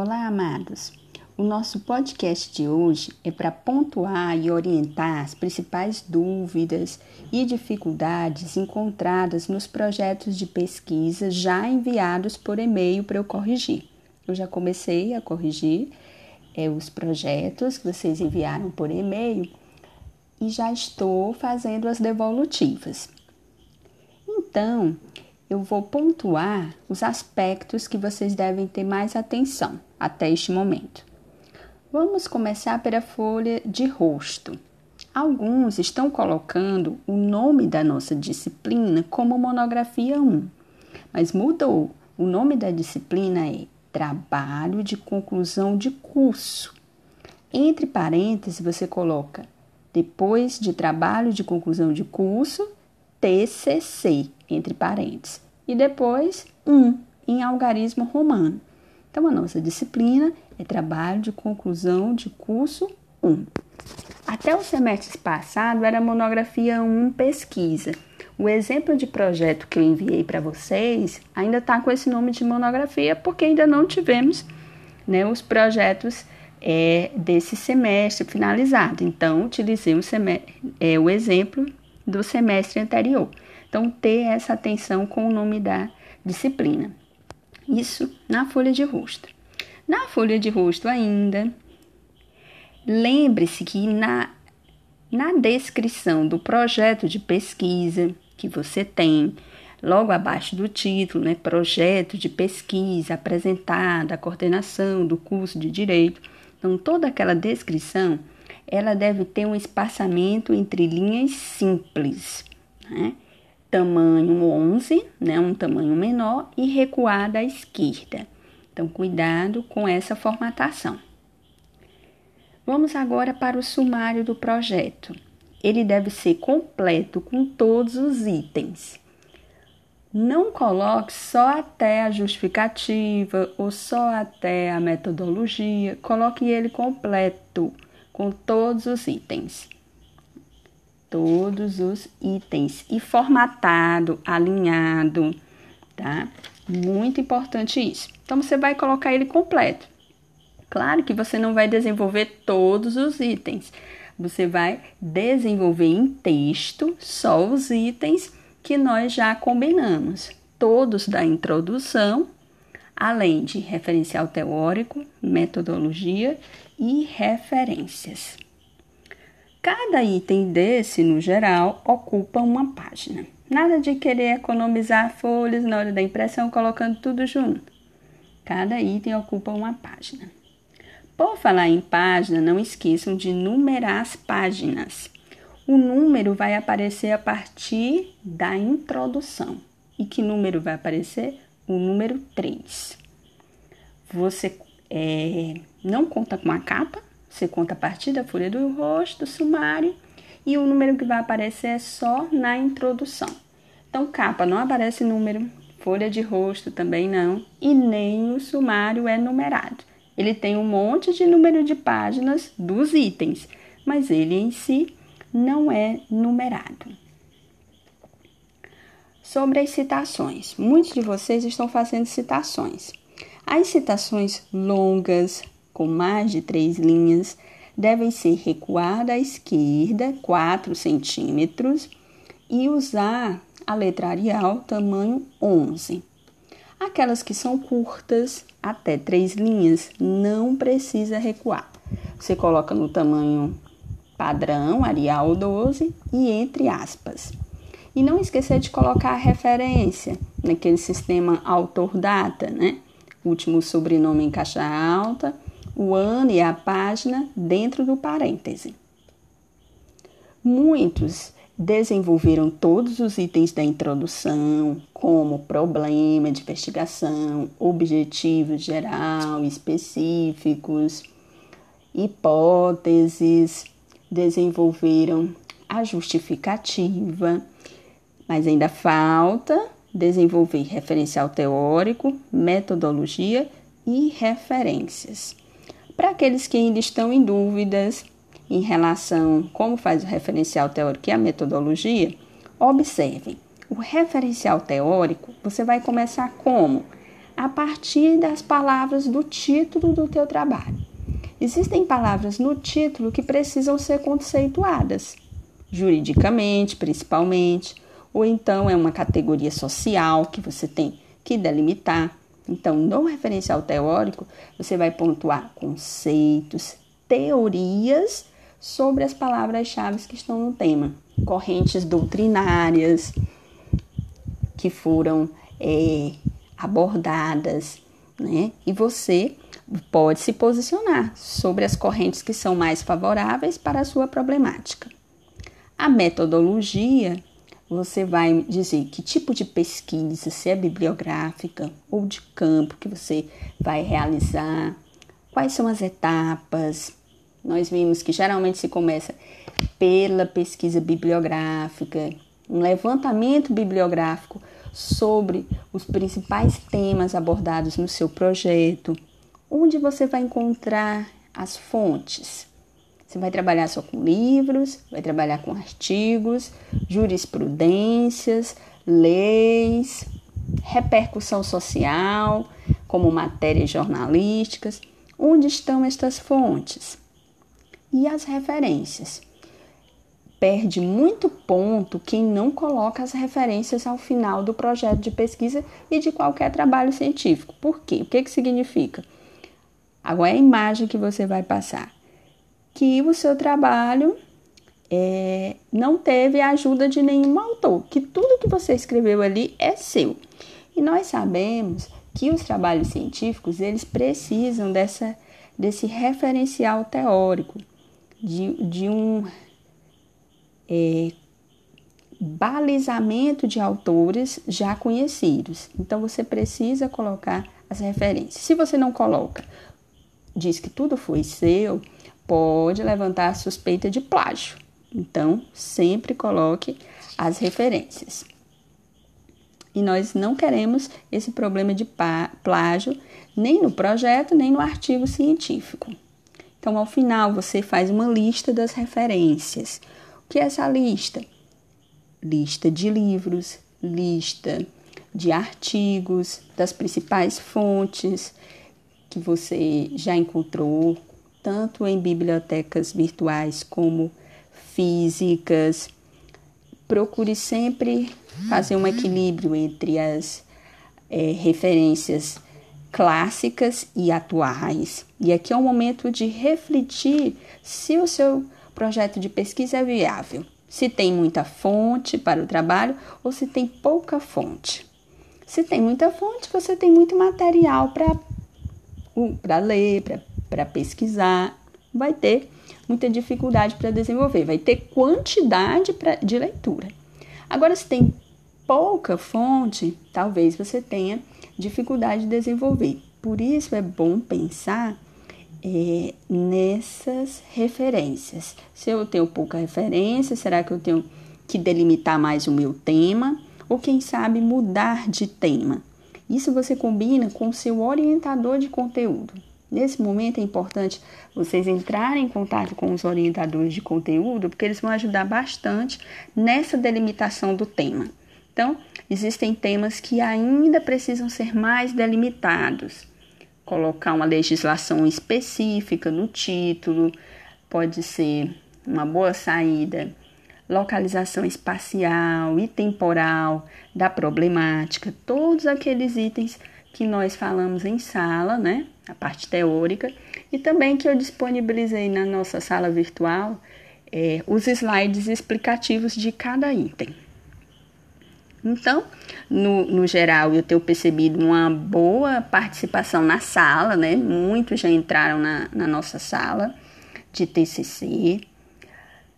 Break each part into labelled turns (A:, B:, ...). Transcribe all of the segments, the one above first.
A: Olá, amados. O nosso podcast de hoje é para pontuar e orientar as principais dúvidas e dificuldades encontradas nos projetos de pesquisa já enviados por e-mail para eu corrigir. Eu já comecei a corrigir é, os projetos que vocês enviaram por e-mail e já estou fazendo as devolutivas. Então, eu vou pontuar os aspectos que vocês devem ter mais atenção até este momento. Vamos começar pela folha de rosto. Alguns estão colocando o nome da nossa disciplina como monografia 1, mas mudou. O nome da disciplina é Trabalho de Conclusão de Curso. Entre parênteses, você coloca depois de trabalho de conclusão de curso, TCC, entre parênteses, e depois 1, em algarismo romano. Então, a nossa disciplina é trabalho de conclusão de curso 1. Até o semestre passado era monografia 1 pesquisa. O exemplo de projeto que eu enviei para vocês ainda está com esse nome de monografia porque ainda não tivemos né, os projetos é, desse semestre finalizado. Então, utilizei o, é, o exemplo do semestre anterior. Então, ter essa atenção com o nome da disciplina. Isso na folha de rosto. Na folha de rosto ainda, lembre-se que na, na descrição do projeto de pesquisa que você tem, logo abaixo do título, né, projeto de pesquisa apresentada à coordenação do curso de Direito, então toda aquela descrição, ela deve ter um espaçamento entre linhas simples, né? Tamanho 11, né, um tamanho menor e recuada à esquerda. Então, cuidado com essa formatação. Vamos agora para o sumário do projeto. Ele deve ser completo com todos os itens. Não coloque só até a justificativa ou só até a metodologia, coloque ele completo com todos os itens. Todos os itens e formatado, alinhado, tá? Muito importante isso. Então, você vai colocar ele completo. Claro que você não vai desenvolver todos os itens. Você vai desenvolver em texto só os itens que nós já combinamos. Todos da introdução, além de referencial teórico, metodologia e referências. Cada item desse, no geral, ocupa uma página. Nada de querer economizar folhas na hora da impressão colocando tudo junto. Cada item ocupa uma página. Por falar em página, não esqueçam de numerar as páginas. O número vai aparecer a partir da introdução. E que número vai aparecer? O número 3. Você é, não conta com a capa, você conta a partir da folha do rosto, do sumário, e o número que vai aparecer é só na introdução. Então, capa não aparece número, folha de rosto também não, e nem o sumário é numerado. Ele tem um monte de número de páginas dos itens, mas ele em si não é numerado. Sobre as citações, muitos de vocês estão fazendo citações. As citações longas, com mais de três linhas, devem ser recuadas à esquerda 4 centímetros e usar a letra Arial tamanho 11. Aquelas que são curtas, até três linhas, não precisa recuar. Você coloca no tamanho padrão, Arial 12 e entre aspas. E não esquecer de colocar a referência naquele sistema autor-data, né? Último sobrenome em caixa alta, o ano e a página dentro do parêntese. Muitos desenvolveram todos os itens da introdução, como problema de investigação, objetivos geral, específicos, hipóteses, desenvolveram a justificativa, mas ainda falta desenvolver referencial teórico, metodologia e referências. Para aqueles que ainda estão em dúvidas em relação como faz o referencial teórico e a metodologia, observem. O referencial teórico, você vai começar como? a partir das palavras do título do teu trabalho. Existem palavras no título que precisam ser conceituadas, juridicamente, principalmente, ou então é uma categoria social que você tem que delimitar. Então, no referencial teórico, você vai pontuar conceitos, teorias sobre as palavras-chave que estão no tema, correntes doutrinárias que foram é, abordadas, né? E você pode se posicionar sobre as correntes que são mais favoráveis para a sua problemática. A metodologia, você vai dizer que tipo de pesquisa, se é bibliográfica ou de campo que você vai realizar, quais são as etapas. Nós vimos que geralmente se começa pela pesquisa bibliográfica, um levantamento bibliográfico sobre os principais temas abordados no seu projeto, onde você vai encontrar as fontes. Você vai trabalhar só com livros, vai trabalhar com artigos, jurisprudências, leis, repercussão social, como matérias jornalísticas. Onde estão estas fontes? E as referências perde muito ponto quem não coloca as referências ao final do projeto de pesquisa e de qualquer trabalho científico. Por quê? O que, que significa? Agora é a imagem que você vai passar. Que o seu trabalho é, não teve a ajuda de nenhum autor, que tudo que você escreveu ali é seu. E nós sabemos que os trabalhos científicos eles precisam dessa, desse referencial teórico, de, de um é, balizamento de autores já conhecidos. Então você precisa colocar as referências. Se você não coloca, diz que tudo foi seu, pode levantar suspeita de plágio. Então, sempre coloque as referências. E nós não queremos esse problema de plágio nem no projeto, nem no artigo científico. Então, ao final, você faz uma lista das referências que é essa lista? Lista de livros, lista de artigos, das principais fontes que você já encontrou, tanto em bibliotecas virtuais como físicas. Procure sempre fazer um equilíbrio entre as é, referências clássicas e atuais. E aqui é o momento de refletir se o seu projeto de pesquisa é viável, se tem muita fonte para o trabalho ou se tem pouca fonte. Se tem muita fonte, você tem muito material para ler, para pesquisar, vai ter muita dificuldade para desenvolver, vai ter quantidade pra, de leitura. Agora, se tem pouca fonte, talvez você tenha dificuldade de desenvolver. Por isso é bom pensar é, nessas referências. Se eu tenho pouca referência, será que eu tenho que delimitar mais o meu tema? Ou quem sabe mudar de tema? Isso você combina com o seu orientador de conteúdo. Nesse momento é importante vocês entrarem em contato com os orientadores de conteúdo, porque eles vão ajudar bastante nessa delimitação do tema. Então, existem temas que ainda precisam ser mais delimitados colocar uma legislação específica no título, pode ser uma boa saída, localização espacial e temporal da problemática, todos aqueles itens que nós falamos em sala, né? A parte teórica, e também que eu disponibilizei na nossa sala virtual é, os slides explicativos de cada item. Então, no, no geral, eu tenho percebido uma boa participação na sala, né? Muitos já entraram na, na nossa sala de TCC,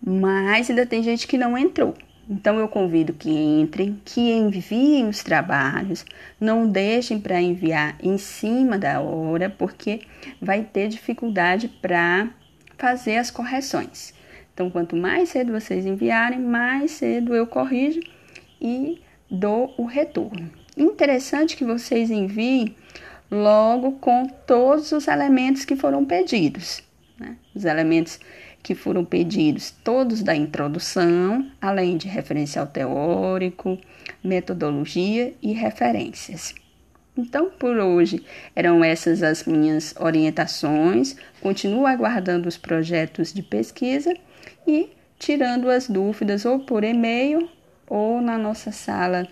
A: mas ainda tem gente que não entrou. Então, eu convido que entrem, que enviem os trabalhos, não deixem para enviar em cima da hora, porque vai ter dificuldade para fazer as correções. Então, quanto mais cedo vocês enviarem, mais cedo eu corrijo e dou o retorno. Interessante que vocês enviem logo com todos os elementos que foram pedidos. Né? Os elementos que foram pedidos, todos da introdução, além de referencial teórico, metodologia e referências. Então, por hoje, eram essas as minhas orientações. Continuo aguardando os projetos de pesquisa e tirando as dúvidas ou por e-mail ou na nossa sala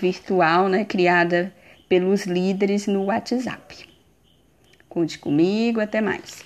A: virtual, né, criada pelos líderes no WhatsApp. Conte comigo, até mais.